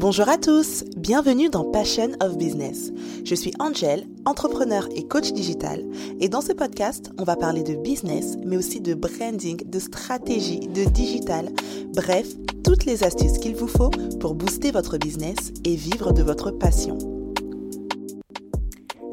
Bonjour à tous, bienvenue dans Passion of Business. Je suis Angel, entrepreneur et coach digital, et dans ce podcast, on va parler de business, mais aussi de branding, de stratégie, de digital, bref, toutes les astuces qu'il vous faut pour booster votre business et vivre de votre passion.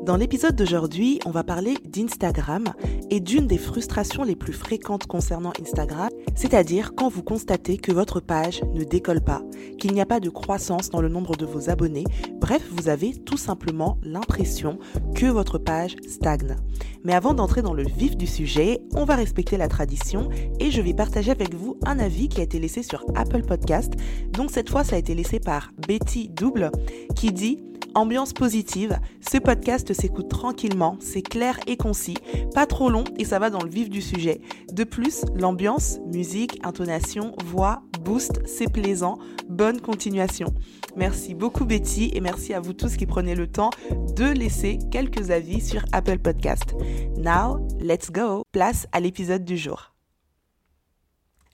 Dans l'épisode d'aujourd'hui, on va parler d'Instagram et d'une des frustrations les plus fréquentes concernant Instagram, c'est-à-dire quand vous constatez que votre page ne décolle pas, qu'il n'y a pas de croissance dans le nombre de vos abonnés, bref, vous avez tout simplement l'impression que votre page stagne. Mais avant d'entrer dans le vif du sujet, on va respecter la tradition et je vais partager avec vous un avis qui a été laissé sur Apple Podcast. Donc cette fois, ça a été laissé par Betty Double qui dit Ambiance positive, ce podcast s'écoute tranquillement, c'est clair et concis, pas trop long et ça va dans le vif du sujet. De plus, l'ambiance, musique, intonation, voix, boost, c'est plaisant. Bonne continuation. Merci beaucoup Betty et merci à vous tous qui prenez le temps de laisser quelques avis sur Apple Podcast. Now, let's go. Place à l'épisode du jour.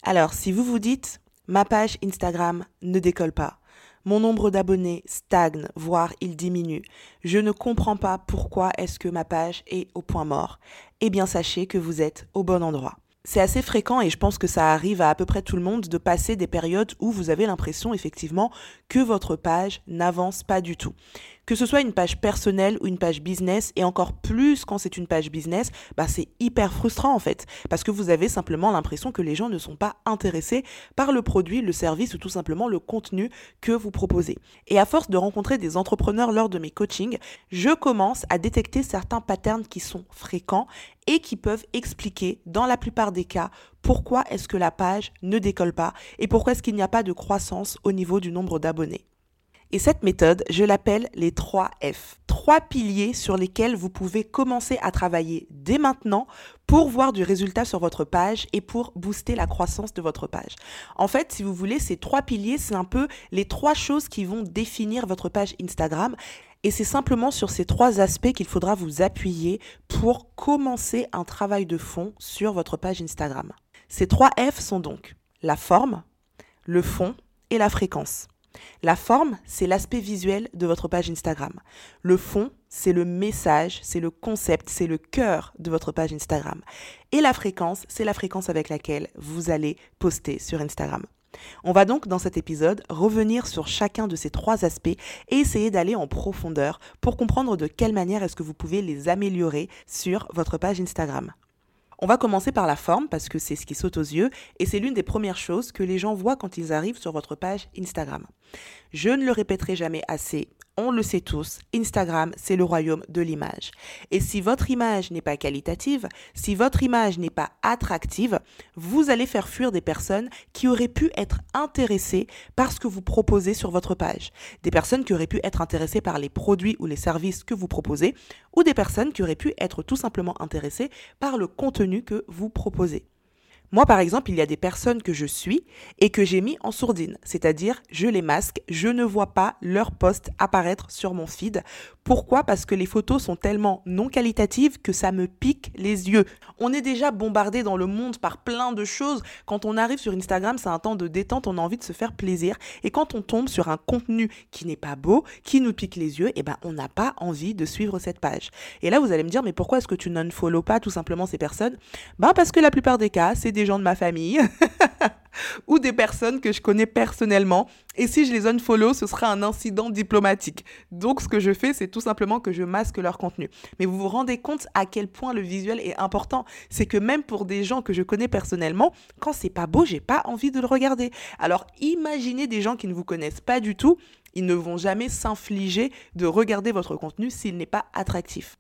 Alors, si vous vous dites, ma page Instagram ne décolle pas, mon nombre d'abonnés stagne, voire il diminue. Je ne comprends pas pourquoi est-ce que ma page est au point mort. Eh bien sachez que vous êtes au bon endroit. C'est assez fréquent et je pense que ça arrive à à peu près tout le monde de passer des périodes où vous avez l'impression effectivement que votre page n'avance pas du tout. Que ce soit une page personnelle ou une page business, et encore plus quand c'est une page business, bah c'est hyper frustrant en fait, parce que vous avez simplement l'impression que les gens ne sont pas intéressés par le produit, le service ou tout simplement le contenu que vous proposez. Et à force de rencontrer des entrepreneurs lors de mes coachings, je commence à détecter certains patterns qui sont fréquents et qui peuvent expliquer, dans la plupart des cas, pourquoi est-ce que la page ne décolle pas et pourquoi est-ce qu'il n'y a pas de croissance au niveau du nombre d'abonnés. Et cette méthode, je l'appelle les 3 F. Trois piliers sur lesquels vous pouvez commencer à travailler dès maintenant pour voir du résultat sur votre page et pour booster la croissance de votre page. En fait, si vous voulez, ces trois piliers, c'est un peu les trois choses qui vont définir votre page Instagram. Et c'est simplement sur ces trois aspects qu'il faudra vous appuyer pour commencer un travail de fond sur votre page Instagram. Ces trois F sont donc la forme, le fond et la fréquence. La forme, c'est l'aspect visuel de votre page Instagram. Le fond, c'est le message, c'est le concept, c'est le cœur de votre page Instagram. Et la fréquence, c'est la fréquence avec laquelle vous allez poster sur Instagram. On va donc dans cet épisode revenir sur chacun de ces trois aspects et essayer d'aller en profondeur pour comprendre de quelle manière est-ce que vous pouvez les améliorer sur votre page Instagram. On va commencer par la forme parce que c'est ce qui saute aux yeux et c'est l'une des premières choses que les gens voient quand ils arrivent sur votre page Instagram. Je ne le répéterai jamais assez, on le sait tous, Instagram, c'est le royaume de l'image. Et si votre image n'est pas qualitative, si votre image n'est pas attractive, vous allez faire fuir des personnes qui auraient pu être intéressées par ce que vous proposez sur votre page. Des personnes qui auraient pu être intéressées par les produits ou les services que vous proposez, ou des personnes qui auraient pu être tout simplement intéressées par le contenu que vous proposez. Moi, par exemple, il y a des personnes que je suis et que j'ai mis en sourdine, c'est-à-dire je les masque, je ne vois pas leur post apparaître sur mon feed. Pourquoi? Parce que les photos sont tellement non qualitatives que ça me pique les yeux. On est déjà bombardé dans le monde par plein de choses. Quand on arrive sur Instagram, c'est un temps de détente, on a envie de se faire plaisir. Et quand on tombe sur un contenu qui n'est pas beau, qui nous pique les yeux, eh ben on n'a pas envie de suivre cette page. Et là, vous allez me dire, mais pourquoi est-ce que tu non-follow pas tout simplement ces personnes? Ben parce que la plupart des cas, c'est des gens de ma famille ou des personnes que je connais personnellement. Et si je les unfollow, ce sera un incident diplomatique. Donc ce que je fais, c'est tout simplement que je masque leur contenu. Mais vous vous rendez compte à quel point le visuel est important. C'est que même pour des gens que je connais personnellement, quand c'est pas beau, j'ai pas envie de le regarder. Alors imaginez des gens qui ne vous connaissent pas du tout, ils ne vont jamais s'infliger de regarder votre contenu s'il n'est pas attractif.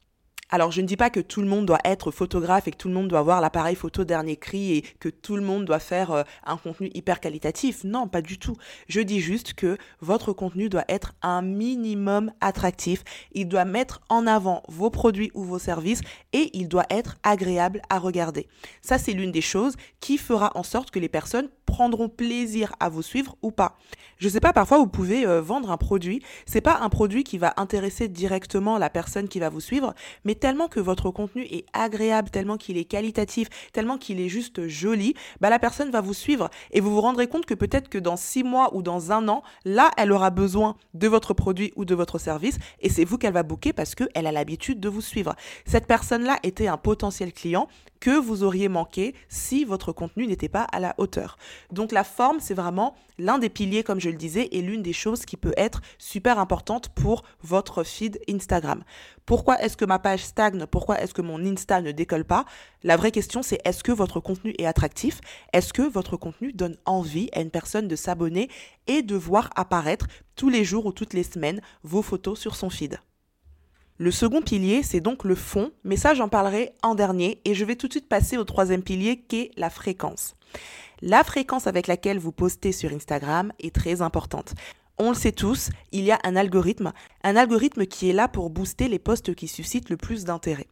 Alors je ne dis pas que tout le monde doit être photographe et que tout le monde doit avoir l'appareil photo dernier cri et que tout le monde doit faire euh, un contenu hyper qualitatif. Non, pas du tout. Je dis juste que votre contenu doit être un minimum attractif. Il doit mettre en avant vos produits ou vos services et il doit être agréable à regarder. Ça, c'est l'une des choses qui fera en sorte que les personnes prendront plaisir à vous suivre ou pas. Je sais pas, parfois vous pouvez euh, vendre un produit. C'est pas un produit qui va intéresser directement la personne qui va vous suivre, mais mais tellement que votre contenu est agréable, tellement qu'il est qualitatif, tellement qu'il est juste joli, bah la personne va vous suivre et vous vous rendrez compte que peut-être que dans six mois ou dans un an, là, elle aura besoin de votre produit ou de votre service et c'est vous qu'elle va booker parce qu'elle a l'habitude de vous suivre. Cette personne-là était un potentiel client que vous auriez manqué si votre contenu n'était pas à la hauteur. Donc la forme, c'est vraiment l'un des piliers, comme je le disais, et l'une des choses qui peut être super importante pour votre feed Instagram. Pourquoi est-ce que ma page stagne? Pourquoi est-ce que mon Insta ne décolle pas? La vraie question, c'est est-ce que votre contenu est attractif? Est-ce que votre contenu donne envie à une personne de s'abonner et de voir apparaître tous les jours ou toutes les semaines vos photos sur son feed? Le second pilier, c'est donc le fond, mais ça j'en parlerai en dernier et je vais tout de suite passer au troisième pilier qui est la fréquence. La fréquence avec laquelle vous postez sur Instagram est très importante. On le sait tous, il y a un algorithme, un algorithme qui est là pour booster les posts qui suscitent le plus d'intérêt.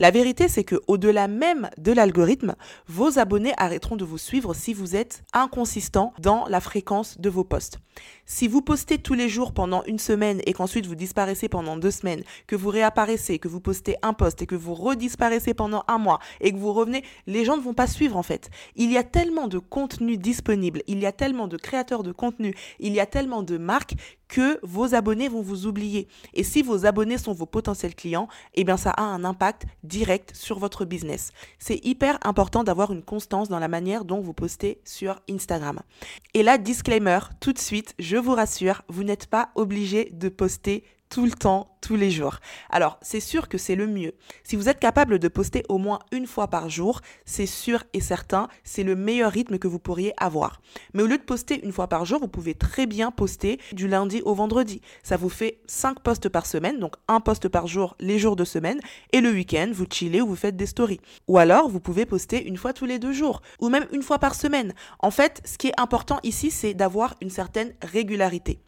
La vérité, c'est que au-delà même de l'algorithme, vos abonnés arrêteront de vous suivre si vous êtes inconsistant dans la fréquence de vos posts. Si vous postez tous les jours pendant une semaine et qu'ensuite vous disparaissez pendant deux semaines, que vous réapparaissez, que vous postez un post et que vous redisparaissez pendant un mois et que vous revenez, les gens ne vont pas suivre en fait. Il y a tellement de contenu disponible, il y a tellement de créateurs de contenu, il y a tellement de marques que vos abonnés vont vous oublier. Et si vos abonnés sont vos potentiels clients, eh bien ça a un impact direct sur votre business. C'est hyper important d'avoir une constance dans la manière dont vous postez sur Instagram. Et là, disclaimer, tout de suite, je vous rassure, vous n'êtes pas obligé de poster tout le temps, tous les jours. Alors, c'est sûr que c'est le mieux. Si vous êtes capable de poster au moins une fois par jour, c'est sûr et certain, c'est le meilleur rythme que vous pourriez avoir. Mais au lieu de poster une fois par jour, vous pouvez très bien poster du lundi au vendredi. Ça vous fait 5 posts par semaine, donc un post par jour les jours de semaine, et le week-end, vous chillez ou vous faites des stories. Ou alors, vous pouvez poster une fois tous les deux jours, ou même une fois par semaine. En fait, ce qui est important ici, c'est d'avoir une certaine régularité.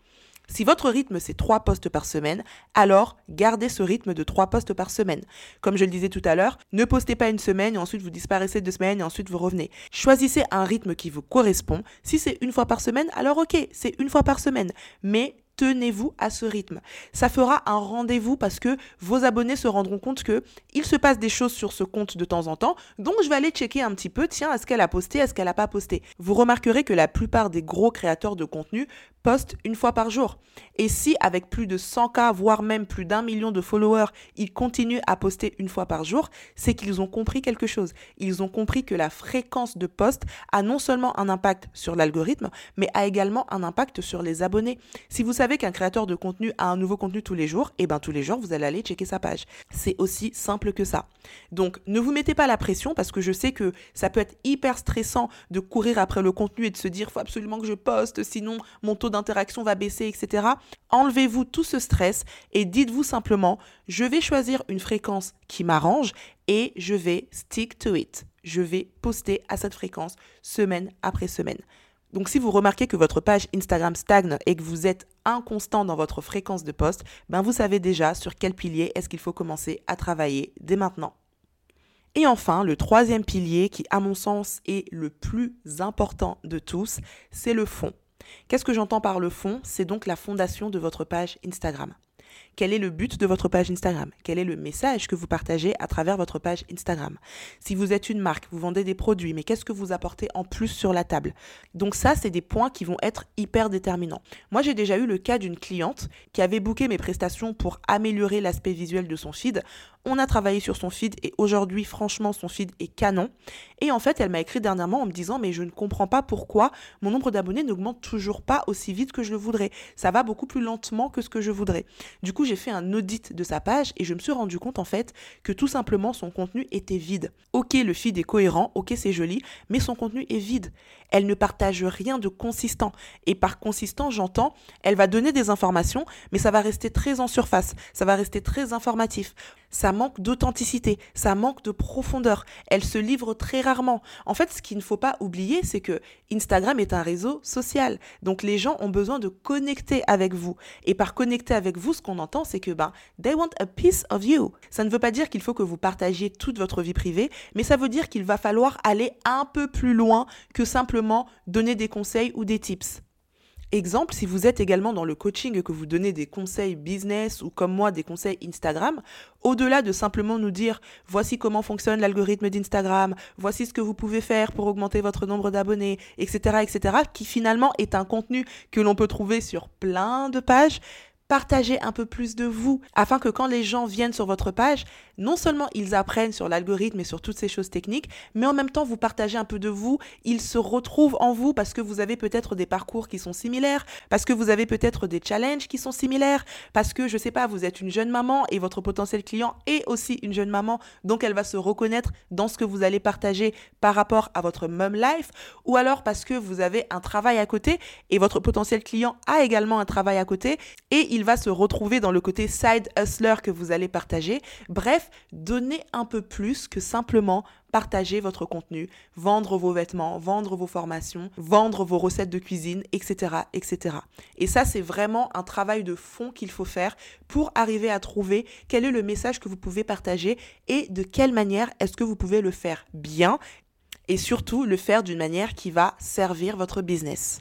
Si votre rythme c'est 3 postes par semaine, alors gardez ce rythme de 3 postes par semaine. Comme je le disais tout à l'heure, ne postez pas une semaine et ensuite vous disparaissez deux semaines et ensuite vous revenez. Choisissez un rythme qui vous correspond. Si c'est une fois par semaine, alors ok, c'est une fois par semaine. Mais tenez-vous à ce rythme. Ça fera un rendez-vous parce que vos abonnés se rendront compte que il se passe des choses sur ce compte de temps en temps, donc je vais aller checker un petit peu, tiens, est-ce qu'elle a posté, est-ce qu'elle n'a pas posté? Vous remarquerez que la plupart des gros créateurs de contenu postent une fois par jour. Et si avec plus de 100K, voire même plus d'un million de followers, ils continuent à poster une fois par jour, c'est qu'ils ont compris quelque chose. Ils ont compris que la fréquence de poste a non seulement un impact sur l'algorithme, mais a également un impact sur les abonnés. Si vous savez qu'un créateur de contenu a un nouveau contenu tous les jours, et eh bien tous les jours, vous allez aller checker sa page. C'est aussi simple que ça. Donc, ne vous mettez pas la pression parce que je sais que ça peut être hyper stressant de courir après le contenu et de se dire, faut absolument que je poste, sinon mon taux d'interaction va baisser, etc. Enlevez-vous tout ce stress et dites-vous simplement, je vais choisir une fréquence qui m'arrange et je vais stick to it. Je vais poster à cette fréquence semaine après semaine. Donc si vous remarquez que votre page Instagram stagne et que vous êtes inconstant dans votre fréquence de poste, ben vous savez déjà sur quel pilier est-ce qu'il faut commencer à travailler dès maintenant. Et enfin, le troisième pilier qui à mon sens est le plus important de tous, c'est le fond. Qu'est-ce que j'entends par le fond? C'est donc la fondation de votre page Instagram. Quel est le but de votre page Instagram? Quel est le message que vous partagez à travers votre page Instagram? Si vous êtes une marque, vous vendez des produits, mais qu'est-ce que vous apportez en plus sur la table? Donc ça, c'est des points qui vont être hyper déterminants. Moi, j'ai déjà eu le cas d'une cliente qui avait booké mes prestations pour améliorer l'aspect visuel de son feed on a travaillé sur son feed et aujourd'hui, franchement, son feed est canon. Et en fait, elle m'a écrit dernièrement en me disant Mais je ne comprends pas pourquoi mon nombre d'abonnés n'augmente toujours pas aussi vite que je le voudrais. Ça va beaucoup plus lentement que ce que je voudrais. Du coup, j'ai fait un audit de sa page et je me suis rendu compte en fait que tout simplement son contenu était vide. Ok, le feed est cohérent, ok, c'est joli, mais son contenu est vide. Elle ne partage rien de consistant. Et par consistant, j'entends, elle va donner des informations, mais ça va rester très en surface, ça va rester très informatif ça manque d'authenticité, ça manque de profondeur. Elle se livre très rarement. En fait, ce qu'il ne faut pas oublier, c'est que Instagram est un réseau social. Donc les gens ont besoin de connecter avec vous. Et par connecter avec vous, ce qu'on entend, c'est que ben, they want a piece of you. Ça ne veut pas dire qu'il faut que vous partagiez toute votre vie privée, mais ça veut dire qu'il va falloir aller un peu plus loin que simplement donner des conseils ou des tips. Exemple, si vous êtes également dans le coaching que vous donnez des conseils business ou comme moi des conseils Instagram, au-delà de simplement nous dire voici comment fonctionne l'algorithme d'Instagram, voici ce que vous pouvez faire pour augmenter votre nombre d'abonnés, etc., etc., qui finalement est un contenu que l'on peut trouver sur plein de pages, partagez un peu plus de vous afin que quand les gens viennent sur votre page, non seulement ils apprennent sur l'algorithme et sur toutes ces choses techniques, mais en même temps vous partagez un peu de vous, ils se retrouvent en vous parce que vous avez peut-être des parcours qui sont similaires, parce que vous avez peut-être des challenges qui sont similaires, parce que je sais pas, vous êtes une jeune maman et votre potentiel client est aussi une jeune maman, donc elle va se reconnaître dans ce que vous allez partager par rapport à votre mom life, ou alors parce que vous avez un travail à côté et votre potentiel client a également un travail à côté et il va se retrouver dans le côté side hustler que vous allez partager. Bref, donnez un peu plus que simplement partager votre contenu, vendre vos vêtements, vendre vos formations, vendre vos recettes de cuisine, etc. etc. Et ça, c'est vraiment un travail de fond qu'il faut faire pour arriver à trouver quel est le message que vous pouvez partager et de quelle manière est-ce que vous pouvez le faire bien et surtout le faire d'une manière qui va servir votre business.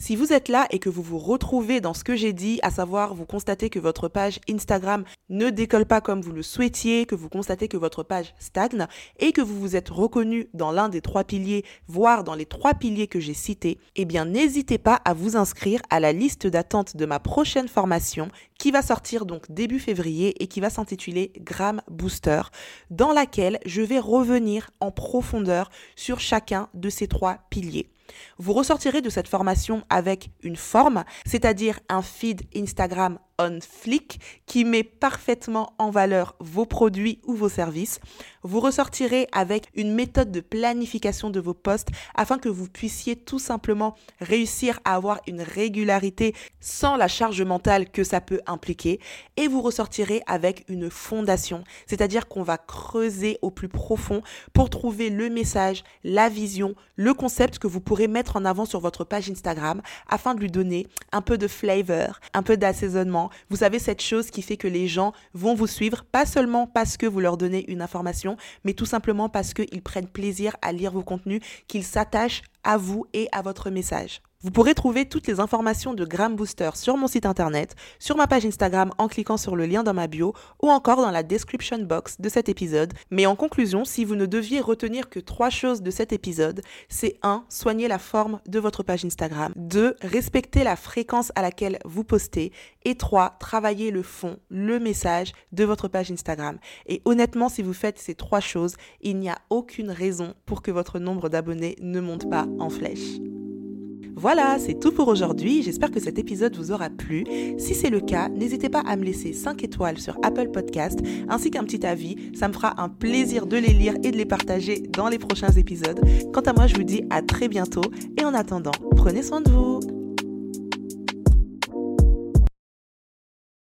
Si vous êtes là et que vous vous retrouvez dans ce que j'ai dit, à savoir vous constatez que votre page Instagram ne décolle pas comme vous le souhaitiez, que vous constatez que votre page stagne et que vous vous êtes reconnu dans l'un des trois piliers, voire dans les trois piliers que j'ai cités, eh bien n'hésitez pas à vous inscrire à la liste d'attente de ma prochaine formation qui va sortir donc début février et qui va s'intituler Gram Booster, dans laquelle je vais revenir en profondeur sur chacun de ces trois piliers. Vous ressortirez de cette formation avec une forme, c'est-à-dire un feed Instagram on flick qui met parfaitement en valeur vos produits ou vos services. Vous ressortirez avec une méthode de planification de vos posts afin que vous puissiez tout simplement réussir à avoir une régularité sans la charge mentale que ça peut impliquer. Et vous ressortirez avec une fondation, c'est-à-dire qu'on va creuser au plus profond pour trouver le message, la vision, le concept que vous pourrez mettre en avant sur votre page Instagram afin de lui donner un peu de flavor, un peu d'assaisonnement vous savez, cette chose qui fait que les gens vont vous suivre, pas seulement parce que vous leur donnez une information, mais tout simplement parce qu'ils prennent plaisir à lire vos contenus, qu'ils s'attachent à vous et à votre message. Vous pourrez trouver toutes les informations de Gram Booster sur mon site internet, sur ma page Instagram en cliquant sur le lien dans ma bio ou encore dans la description box de cet épisode. Mais en conclusion, si vous ne deviez retenir que trois choses de cet épisode, c'est 1. Soigner la forme de votre page Instagram. 2. Respecter la fréquence à laquelle vous postez. Et 3. Travailler le fond, le message de votre page Instagram. Et honnêtement, si vous faites ces trois choses, il n'y a aucune raison pour que votre nombre d'abonnés ne monte pas en flèche. Voilà, c'est tout pour aujourd'hui. J'espère que cet épisode vous aura plu. Si c'est le cas, n'hésitez pas à me laisser 5 étoiles sur Apple Podcast ainsi qu'un petit avis. Ça me fera un plaisir de les lire et de les partager dans les prochains épisodes. Quant à moi, je vous dis à très bientôt et en attendant, prenez soin de vous.